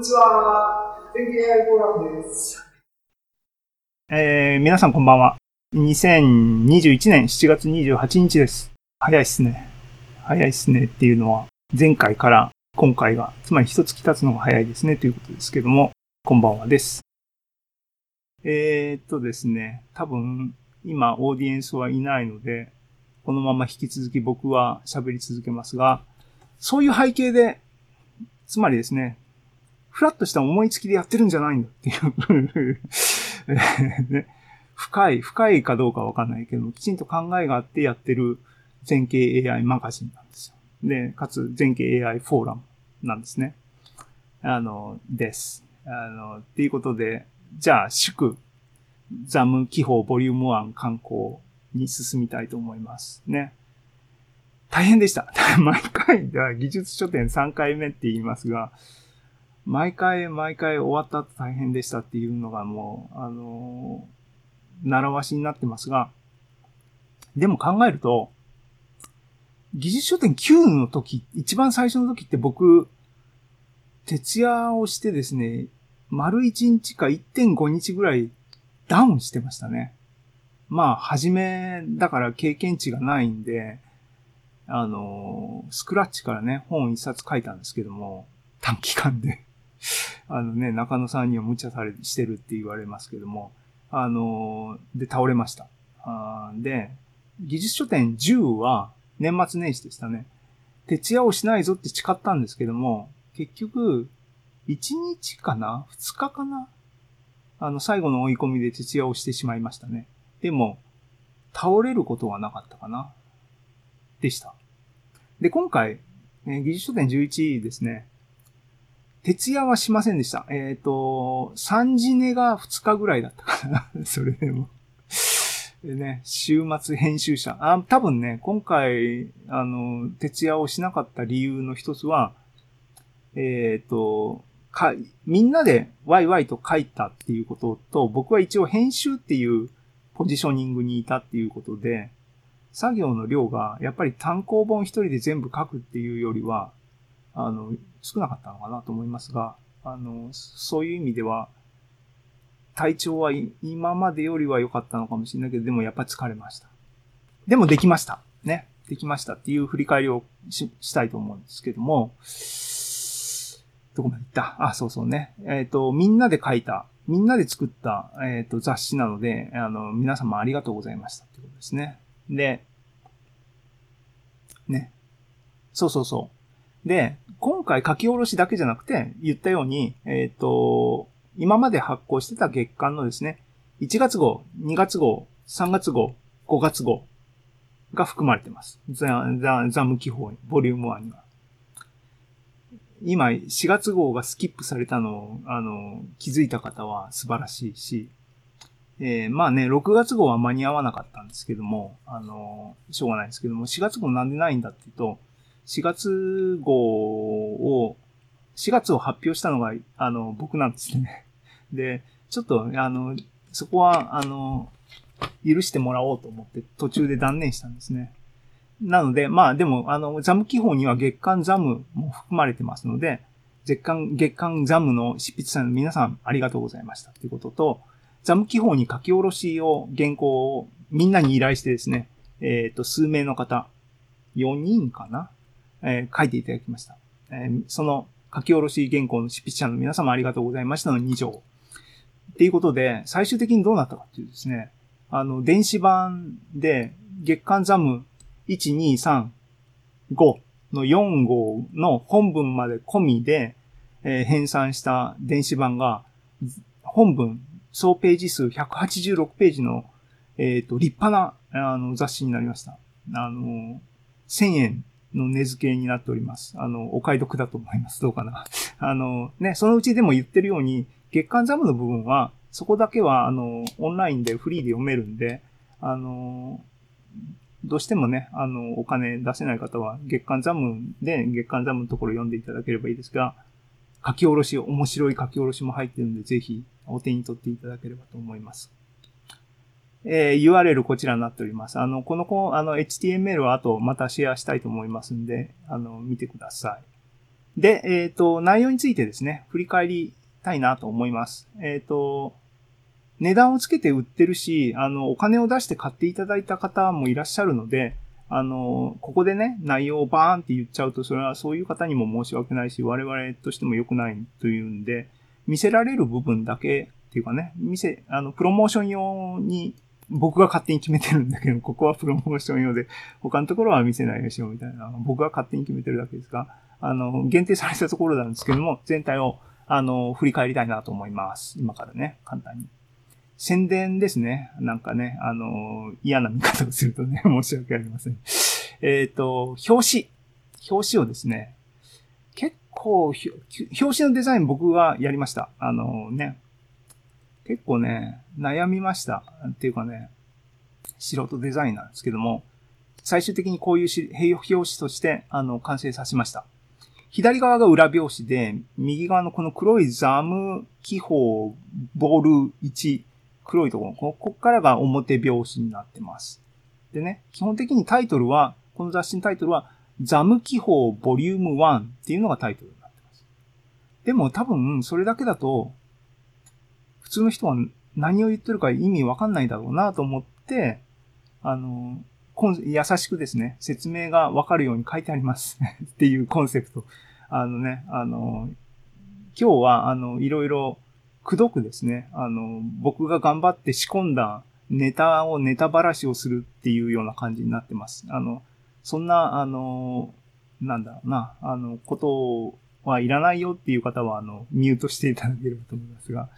にちは。天気 AI フォーラムです。えー、皆さんこんばんは。2021年7月28日です。早いっすね。早いっすねっていうのは、前回から今回が、つまり一月経つのが早いですねということですけども、こんばんはです。えー、っとですね、多分、今オーディエンスはいないので、このまま引き続き僕は喋り続けますが、そういう背景で、つまりですね、フラッとした思いつきでやってるんじゃないんだっていう ね、深い、深いかどうかわかんないけどきちんと考えがあってやってる全景 AI マガジンなんですよ。で、かつ全景 AI フォーラムなんですね。あの、です。あの、っていうことで、じゃあ、祝、ザム記法ボリューム1観光に進みたいと思いますね。大変でした。毎回、技術書店3回目って言いますが、毎回毎回終わった後大変でしたっていうのがもう、あのー、習わしになってますが、でも考えると、技術書店9の時、一番最初の時って僕、徹夜をしてですね、丸1日か1.5日ぐらいダウンしてましたね。まあ、初めだから経験値がないんで、あの、スクラッチからね、本一冊書いたんですけども、短期間であのね、中野さんには無茶され、してるって言われますけども、あの、で、倒れました。あで、技術書店10は年末年始でしたね。徹夜をしないぞって誓ったんですけども、結局、1日かな ?2 日かな？あの、最後の追い込みで徹夜をしてしまいましたね。でも、倒れることはなかったかな？でした。で、今回、え、技術書店11ですね。徹夜はしませんでした。えっ、ー、と、3時寝が2日ぐらいだったかな。それでもでね、週末編集者。あ、多分ね、今回、あの、徹夜をしなかった理由の一つは、えっ、ー、と、か、みんなでワイワイと書いたっていうことと、僕は一応編集っていうポジショニングにいたっていうことで、作業の量がやっぱり単行本一人で全部書くっていうよりは、あの、少なかったのかなと思いますが、あの、そういう意味では、体調は今までよりは良かったのかもしれないけど、でもやっぱ疲れました。でもできました。ね。できましたっていう振り返りをししたいと思うんですけども、どこまで行った？あ、そうそうね。えっ、ー、と、みんなで書いた、みんなで作った、えっ、ー、と、雑誌なので、あの、皆様ありがとうございましたってことですね。で、ね。そうそうそう。で、今回書き下ろしだけじゃなくて、言ったように、えっ、ー、と、今まで発行してた月間のですね、1月号、2月号、3月号、5月号が含まれてます。ザ、ザ、ザム記法に、ボリューム1には。今、4月号がスキップされたのを、あの、気づいた方は素晴らしいし、えー、まあね、6月号は間に合わなかったんですけども、あの、しょうがないですけども、4月号なんでないんだっていうと、4月号を、4月を発表したのが、あの、僕なんですね。で、ちょっと、あの、そこは、あの、許してもらおうと思って途中で断念したんですね。なので、まあでも、あの、ザム記法には月間ザムも含まれてますので、月間、月間ザムの執筆者の皆さんありがとうございましたということと、ザム記法に書き下ろしを、原稿をみんなに依頼してですね、えっ、ー、と、数名の方、4人かなえー、書いていただきました。えー、その書き下ろし原稿の執筆者の皆様ありがとうございましたの2条。っていうことで、最終的にどうなったかっていうですね、あの、電子版で月間ザム1、2、3、5の4号の本文まで込みで、えー、編纂した電子版が、本文、総ページ数186ページの、えっ、ー、と、立派な、あの、雑誌になりました。あの、1000円の値付けになっております。あの、お買い得だと思います。どうかな。あの、ね、そのうちでも言ってるように、月間ザムの部分は、そこだけは、あの、オンラインでフリーで読めるんで、あの、どうしてもね、あの、お金出せない方は、月間ザムで月間ザムのところ読んでいただければいいですが、書き下ろし、面白い書き下ろしも入ってるんで、ぜひお手に取っていただければと思います。えー、URL こちらになっております。あの、この子、あの、HTML は後またシェアしたいと思いますんで、あの、見てください。で、えっ、と、内容についてですね、振り返りたいなと思います。えっ、と、値段をつけて売ってるし、あの、お金を出して買っていただいた方もいらっしゃるので、あの、ここでね、内容をバーンって言っちゃうと、それはそういう方にも申し訳ないし、我々としても良くないというんで、見せられる部分だけっていうかね、見せ、あの、プロモーション用に僕が勝手に決めてるんだけど、ここはプロモーション用で、他のところは見せないようにしようみたいな、僕が勝手に決めてるだけですが、あの、限定されたところなんですけども、全体を、あの、振り返りたいなと思います。今からね、簡単に。宣伝ですね。なんかね、あの、嫌な見方をするとね、申し訳ありません。えっ、と、表紙。表紙をですね、結構、表紙のデザイン僕がやりました。あのね、結構ね、悩みました。っていうかね、素人デザインなんですけども、最終的にこういうし表紙として、あの、完成させました。左側が裏表紙で、右側のこの黒いザム気泡ボール1、黒いところ、ここからが表表紙になってます。でね、基本的にタイトルは、この雑誌のタイトルは、ザム気泡ボリューム1っていうのがタイトルになってます。でも多分、それだけだと、普通の人は何を言ってるか意味わかんないだろうなと思って、あの、優しくですね、説明がわかるように書いてあります。っていうコンセプト。あのね、あの、今日は、あの、いろいろ、くどくですね、あの、僕が頑張って仕込んだネタをネタばらしをするっていうような感じになってます。あの、そんな、あの、なんだろうな、あの、ことをはいらないよっていう方は、あの、ミュートしていただければと思いますが、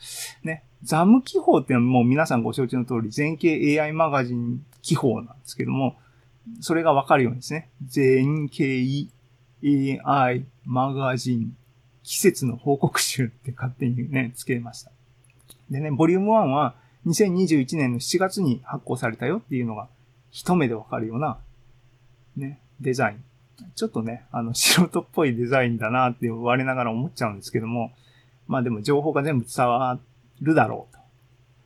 ね、ザム記法ってのはもう皆さんご承知の通り、全景 AI マガジン記法なんですけども、それがわかるようにですね、全景 AI マガジン季節の報告集って勝手にね、つけました。でね、ボリューム1は2021年の7月に発行されたよっていうのが一目でわかるような、ね、デザイン。ちょっとね、あの、素人っぽいデザインだなって我ながら思っちゃうんですけども、まあでも情報が全部伝わるだろうと。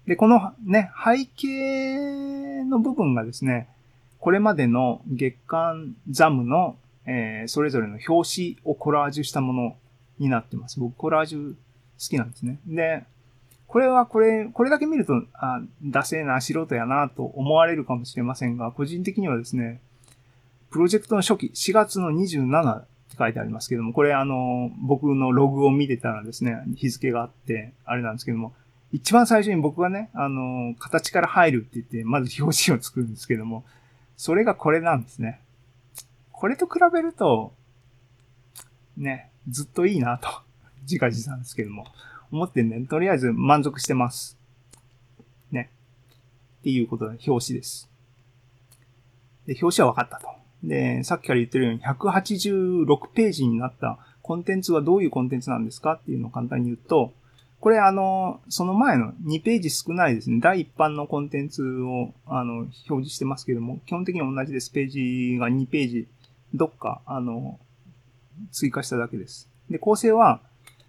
で、このね、背景の部分がですね、これまでの月刊ザムの、えー、それぞれの表紙をコラージュしたものになってます。僕コラージュ好きなんですね。で、これはこれ、これだけ見ると、あ、ダセーな素人やなと思われるかもしれませんが、個人的にはですね、プロジェクトの初期、4月の27って書いてありますけども、これあの、僕のログを見てたらですね、日付があって、あれなんですけども、一番最初に僕がね、あの、形から入るって言って、まず表紙を作るんですけども、それがこれなんですね。これと比べると、ね、ずっといいなと、自画自賛ですけども、思ってんで、とりあえず満足してます。ね。っていうことで、表紙です。で、表紙は分かったと。で、さっきから言ってるように186ページになったコンテンツはどういうコンテンツなんですかっていうのを簡単に言うと、これあの、その前の2ページ少ないですね。第一版のコンテンツをあの表示してますけども、基本的に同じです。ページが2ページ、どっか、あの、追加しただけです。で、構成は、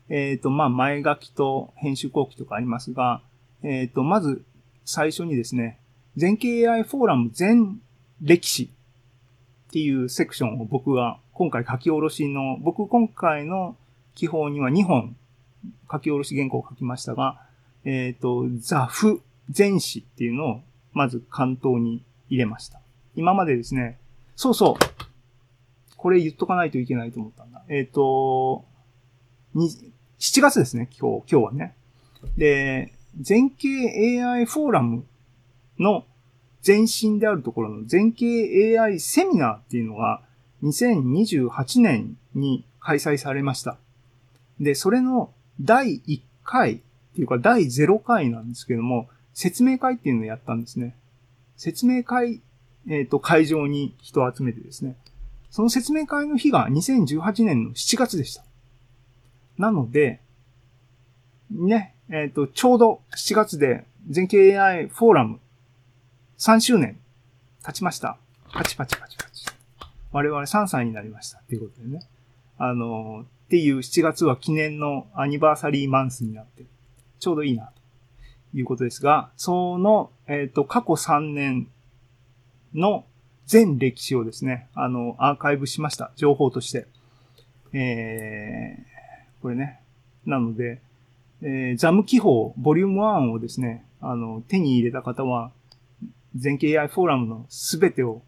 えっ、と、まあ、前書きと編集後期とかありますが、えっ、と、まず最初にですね、全景 AI フォーラム全歴史っていうセクションを僕が今回書き下ろしの、僕今回の記法には2本書き下ろし原稿を書きましたが、えっ、と、ザフ全史っていうのをまず関東に入れました。今までですね、そうそう、これ言っとかないといけないと思ったんだ。えっ、と、7月ですね、今日、今日はね。で、全景 AI フォーラムの前身であるところの全景 AI セミナーっていうのが2028年に開催されました。で、それの第1回っていうか第0回なんですけども、説明会っていうのをやったんですね。説明会、えっ、と、会場に人を集めてですね。その説明会の日が2018年の7月でした。なので、ね、えっ、と、ちょうど7月で全景 AI フォーラム3周年経ちました。パチパチパチパチ。我々3歳になりました。っていうことでね。あの、っていう7月は記念のアニバーサリーマンスになって、ちょうどいいな、ということですが、その、えっ、と、過去3年の全歴史をですね、あの、アーカイブしました。情報として。えー、これね。なので、えー、ザム記法ボリューム1をですね、あの、手に入れた方は、全景 AI フォーラムのすべてを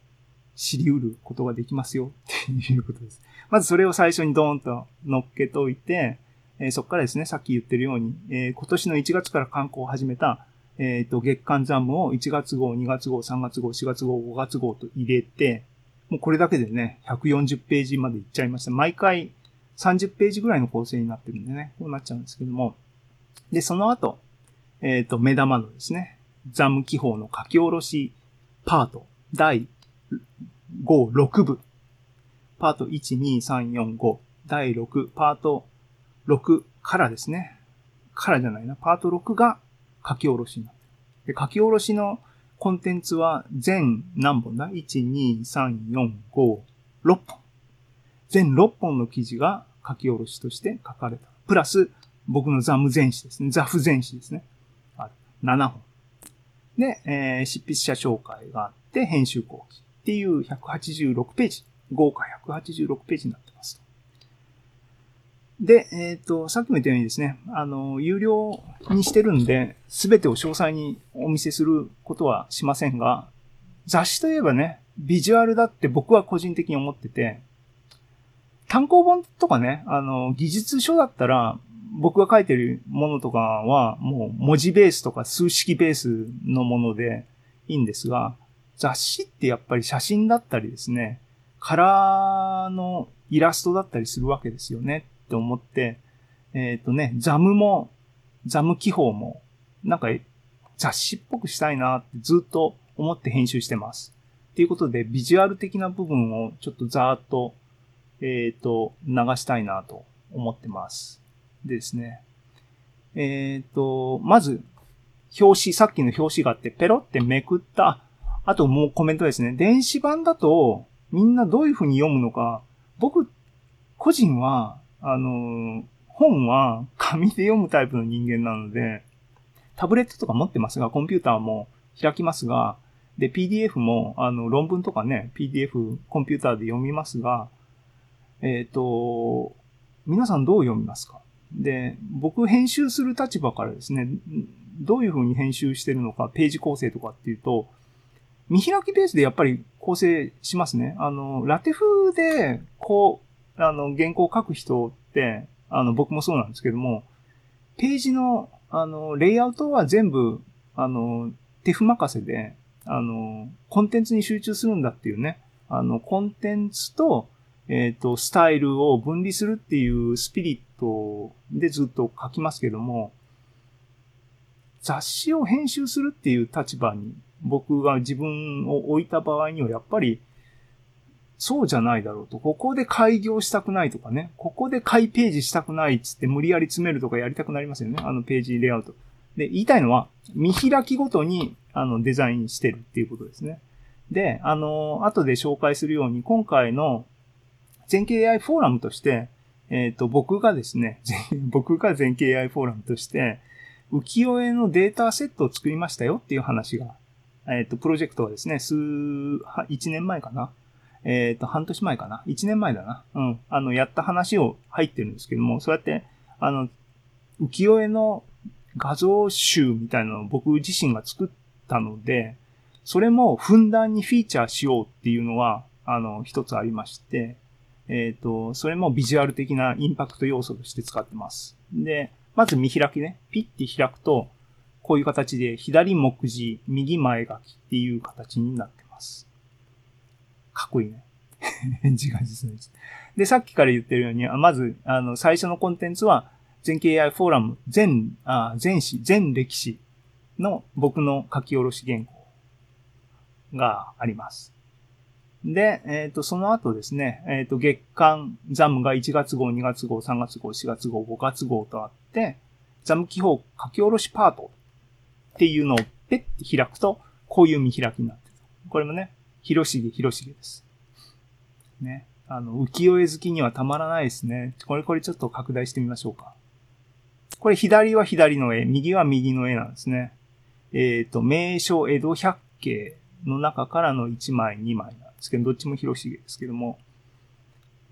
知り得ることができますよっていうことです。まずそれを最初にドーンと乗っけといて、え、そこからですね、さっき言ってるように、え、今年の1月から観光を始めた、えっ、と、月間ザムを1月号、2月号、3月号、4月号、5月号と入れて、もうこれだけでね、140ページまでいっちゃいました。毎回30ページぐらいの構成になってるんでね、こうなっちゃうんですけども。で、その後、えっ、と、目玉のですね、ザム記法の書き下ろしパート、第5、6部。パート1、2、3、4、5。第6、パート6からですね。からじゃないな。パート6が書き下ろしになってる。で、書き下ろしのコンテンツは全何本だ ?1、2、3、4、5、6本。全6本の記事が書き下ろしとして書かれた。プラス、僕のザム全史ですね。ザフ全史ですね。ある。7本。で、えー、執筆者紹介があって、編集後期っていう186ページ。豪華186ページになってます。で、えっ、ー、と、さっきも言ったようにですね、あの、有料にしてるんで、すべてを詳細にお見せすることはしませんが、雑誌といえばね、ビジュアルだって僕は個人的に思ってて、単行本とかね、あの、技術書だったら、僕が書いてるものとかは、もう文字ベースとか数式ベースのものでいいんですが、雑誌ってやっぱり写真だったりですね、カラーのイラストだったりするわけですよねって思って、えっ、ー、とね、ザムも、ザム記法も、なんか雑誌っぽくしたいなってずっと思って編集してます。っていうことで、ビジュアル的な部分をちょっとざーっと、えっ、ー、と、流したいなと思ってます。ですね。えっ、ー、と、まず、表紙、さっきの表紙があって、ペロってめくった、あともうコメントですね。電子版だと、みんなどういう風に読むのか、僕、個人は、あの、本は紙で読むタイプの人間なので、タブレットとか持ってますが、コンピューターも開きますが、で、PDF も、あの、論文とかね、PDF、コンピューターで読みますが、えっ、ー、と、皆さんどう読みますか？で、僕編集する立場からですね、どういう風に編集してるのか、ページ構成とかっていうと、見開きベースでやっぱり構成しますね。あの、ラテ風で、こう、あの、原稿を書く人って、あの、僕もそうなんですけども、ページの、あの、レイアウトは全部、あの、手不任せで、あの、コンテンツに集中するんだっていうね、あの、コンテンツと、えっ、ー、と、スタイルを分離するっていうスピリットでずっと書きますけども、雑誌を編集するっていう立場に僕が自分を置いた場合にはやっぱりそうじゃないだろうと。ここで開業したくないとかね。ここで開ページしたくないっつって無理やり詰めるとかやりたくなりますよね。あのページレイアウト。で、言いたいのは、見開きごとに、あの、デザインしてるっていうことですね。で、あの、後で紹介するように、今回の全景 AI フォーラムとして、えっ、ー、と、僕がですね、僕が全景 AI フォーラムとして、浮世絵のデータセットを作りましたよっていう話がえっ、ー、と、プロジェクトはですね、数、1年前かな。えっ、ー、と、半年前かな。1年前だな。うん。あの、やった話を入ってるんですけども、そうやって、あの、浮世絵の画像集みたいなのを僕自身が作ったので、それもふんだんにフィーチャーしようっていうのは、あの、一つありまして、えっ、ー、と、それもビジュアル的なインパクト要素として使ってます。で、まず見開きね。ピッて開くと、こういう形で左目次、右前書きっていう形になってます。かっこいいね。自画自賛です。で、さっきから言ってるように、まず、あの、最初のコンテンツは、全景 AI フォーラム、全、あ全史、全歴史の僕の書き下ろし原稿があります。で、えっ、ー、と、その後ですね、えっ、ー、と、月間ザムが1月号、2月号、3月号、4月号、5月号とあって、ザム記法書き下ろしパートっていうのをペッて開くと、こういう見開きになってる。これもね、広重広重です。ね。あの、浮世絵好きにはたまらないですね。これこれちょっと拡大してみましょうか。これ左は左の絵、右は右の絵なんですね。えっ、ー、と、名所江戸百景の中からの1枚、2枚なんですけど、どっちも広重ですけども、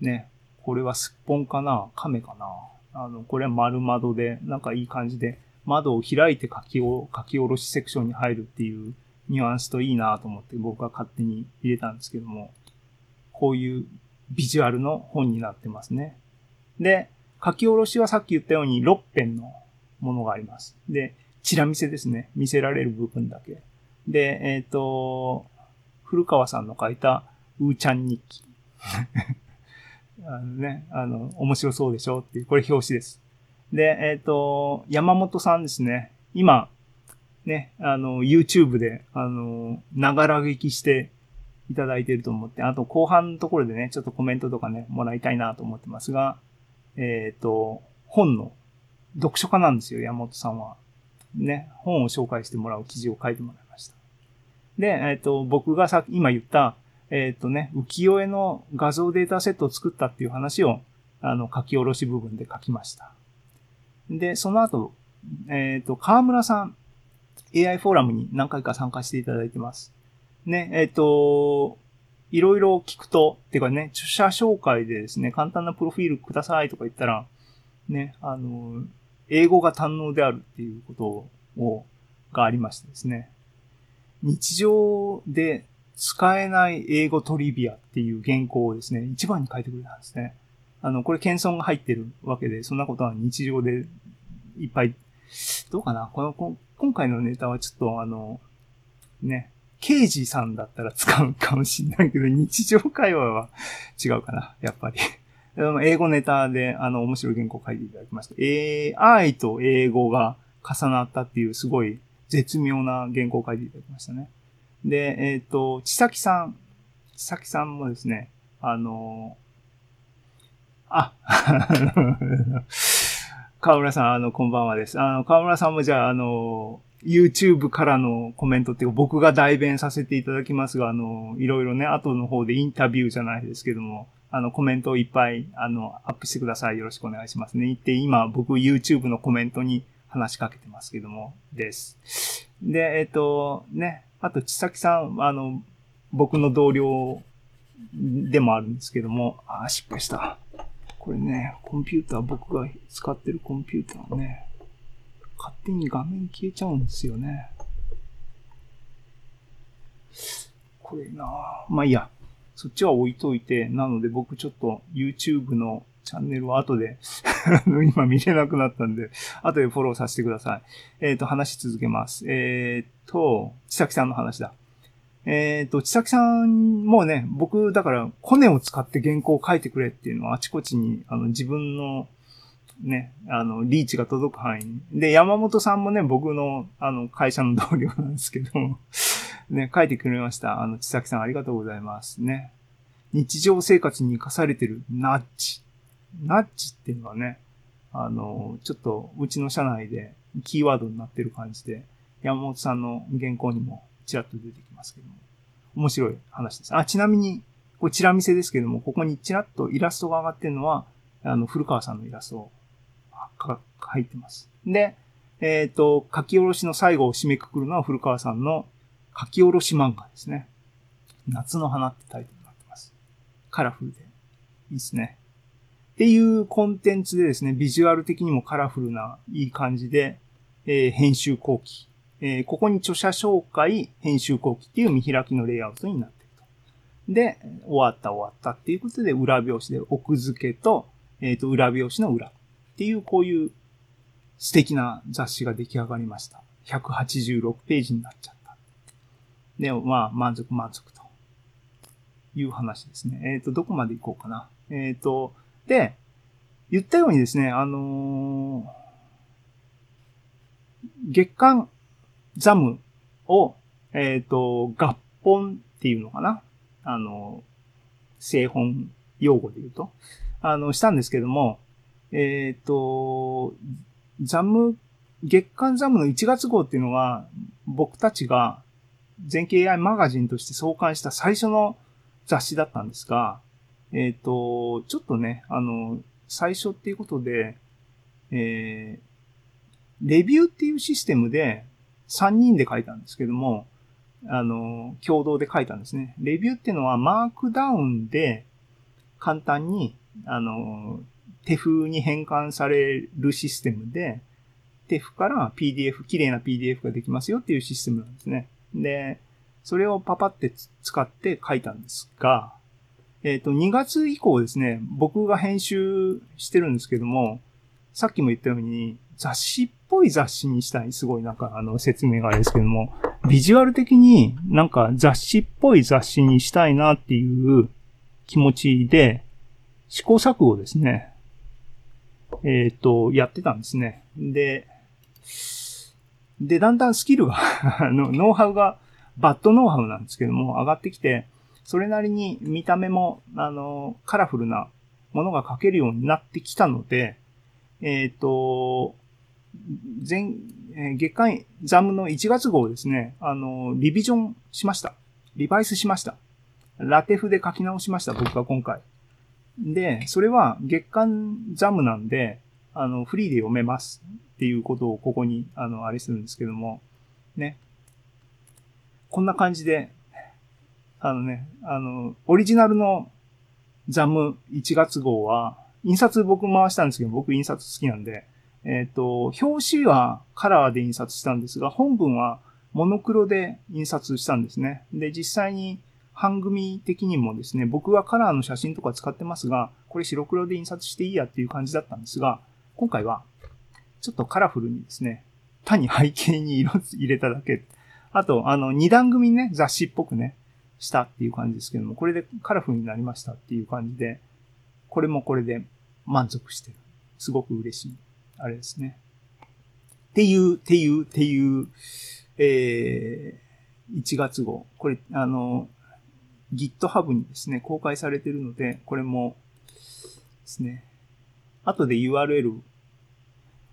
ね。これはすっぽんかな亀かなあの、これは丸窓で、なんかいい感じで、窓を開いて書きを、書き下ろしセクションに入るっていうニュアンスといいなと思って僕は勝手に入れたんですけども、こういうビジュアルの本になってますね。で、書き下ろしはさっき言ったように6編のものがあります。で、チラ見せですね。見せられる部分だけ。で、えっ、ー、と、古川さんの書いた、うーちゃん日記。あのね、あの、面白そうでしょっていう、これ表紙です。で、えっ、ー、と、山本さんですね。今、ね、あの、YouTube で、あの、ながら聞きしていただいていると思って、あと後半のところでね、ちょっとコメントとかね、もらいたいなと思ってますが、えっ、ー、と、本の読書家なんですよ、山本さんは。ね、本を紹介してもらう記事を書いてもらいました。で、えっ、ー、と、僕がさ、今言った、えっ、ー、とね、浮世絵の画像データセットを作ったっていう話を、あの、書き下ろし部分で書きました。で、その後、えっ、ー、と、河村さん、AI フォーラムに何回か参加していただいてます。ね、えっ、と、いろいろ聞くと、っていうかね、著者紹介でですね、簡単なプロフィールくださいとか言ったら、ね、あの、英語が堪能であるっていうことを、がありましてですね。日常で使えない英語トリビアっていう原稿をですね、一番に書いてくれたんですね。あの、これ謙遜が入ってるわけで、そんなことは日常でいっぱい、どうかな？この、今回のネタはちょっとあの、ね、刑事さんだったら使うかもしれないけど、日常会話は違うかな、やっぱり。英語ネタで、あの、面白い原稿を書いていただきました。AI と英語が重なったっていう、すごい絶妙な原稿を書いていただきましたね。で、えっ、ー、と、ちさきさん、ちさきさんもですね、あの、あ、河村さん、あの、こんばんはです。あの、河村さんもじゃあ、あの、YouTube からのコメントっていうか、僕が代弁させていただきますが、あの、いろいろね、後の方でインタビューじゃないですけども、あの、コメントをいっぱい、あの、アップしてください。よろしくお願いしますね。言って、今、僕 YouTube のコメントに話しかけてますけども、です。で、えっ、と、ね、あと、ちさきさん、あの、僕の同僚でもあるんですけども、あ、失敗した。これね、コンピューター、僕が使ってるコンピューターね、勝手に画面消えちゃうんですよね。これなまあいいや。そっちは置いといて、なので僕ちょっと YouTube のチャンネルは後で 今見れなくなったんで、後でフォローさせてください。えっ、ー、と、話し続けます。えっ、ー、と、ちさきさんの話だ。えっ、ー、と、ちさきさんもね、僕、だから、コネを使って原稿を書いてくれっていうのはあちこちに、あの、自分の、ね、あの、リーチが届く範囲に。で、山本さんもね、僕の、あの、会社の同僚なんですけど、ね、書いてくれました。あの、ちさきさんありがとうございます。ね。日常生活に生かされてるナッチ。ナッチっていうのはね、あの、ちょっと、うちの社内でキーワードになってる感じで、山本さんの原稿にもちらっと出てきますけども。面白い話です。あ、ちなみに、これチラ見せですけども、ここにちらっとイラストが上がってるのは、あの、古川さんのイラストを書いてます。で、えっ、ー、と、書き下ろしの最後を締めくくるのは古川さんの書き下ろし漫画ですね。夏の花ってタイトルになってます。カラフルで。いいですね。っていうコンテンツでですね、ビジュアル的にもカラフルないい感じで、えー、編集後期えー、ここに著者紹介、編集後期っていう見開きのレイアウトになっていると。で、終わった終わったっていうことで、裏表紙で奥付けと、えっ、ー、と、裏表紙の裏っていう、こういう素敵な雑誌が出来上がりました。186ページになっちゃった。で、まあ、満足満足という話ですね。えっ、ー、と、どこまで行こうかな。えっ、と、で、言ったようにですね、あの月間ザムを、えっ、ー、と、合本っていうのかな？あの、製本用語で言うと、あの、したんですけども、えっ、ー、と、ザム、月間ザムの1月号っていうのが、僕たちが全景 AI マガジンとして創刊した最初の雑誌だったんですが、えっ、ー、と、ちょっとね、あの、最初っていうことで、えー、レビューっていうシステムで、3人で書いたんですけども、あの、共同で書いたんですね。レビューっていうのはマークダウンで簡単に、あの、手風に変換されるシステムで、手風から PDF、綺麗な PDF ができますよっていうシステムなんですね。で、それをパパって使って書いたんですが、えっ、と、2月以降ですね、僕が編集してるんですけども、さっきも言ったように、雑誌っぽい雑誌にしたい。すごいなんかあの説明があれですけども、ビジュアル的になんか雑誌っぽい雑誌にしたいなっていう気持ちで、試行錯誤ですね。えっ、と、やってたんですね。で、で、だんだんスキルがあの、ノウハウが、バッドノウハウなんですけども、上がってきて、それなりに見た目も、あの、カラフルなものが書けるようになってきたので、えっ、と、前、月間ザムの1月号ですね、あの、リビジョンしました。リバイスしました。ラテフで書き直しました、僕が今回。で、それは月間ザムなんで、あの、フリーで読めますっていうことをここに、あの、あれするんですけども、ね。こんな感じで、あのね、あの、オリジナルのザム1月号は、印刷僕回したんですけど、僕印刷好きなんで、えっ、と、表紙はカラーで印刷したんですが、本文はモノクロで印刷したんですね。で、実際に版組的にもですね、僕はカラーの写真とか使ってますが、これ白黒で印刷していいやっていう感じだったんですが、今回はちょっとカラフルにですね、単に背景に色入れただけ。あと、あの、二段組ね、雑誌っぽくね、したっていう感じですけども、これでカラフルになりましたっていう感じで、これもこれで満足してる。すごく嬉しい。あれですね。っていう、っていう、っていう、えー、1月号。これ、あの、GitHub にですね、公開されてるので、これもですね、後で URL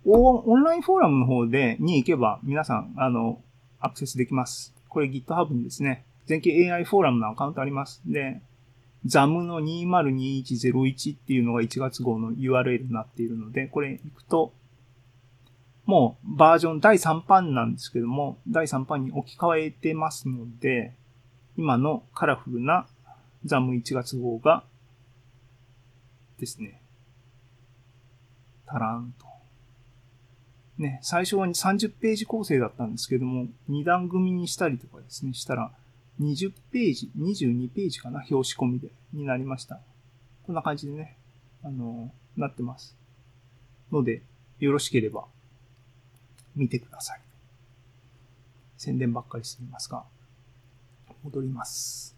オンラインフォーラムの方で、に行けば、皆さん、あの、アクセスできます。これ GitHub にですね、全景 AI フォーラムのアカウントあります。で、ZAM の202101っていうのが1月号の URL になっているので、これ行くと、もうバージョン第3版なんですけども、第3版に置き換えてますので、今のカラフルな ZAM1 月号がですね、たらんと。ね、最初は30ページ構成だったんですけども、2段組にしたりとかですね、したら、20ページ、22ページかな、表紙込みで、になりました。こんな感じでね、あの、なってます。ので、よろしければ、見てください。宣伝ばっかりしてみますが、戻ります。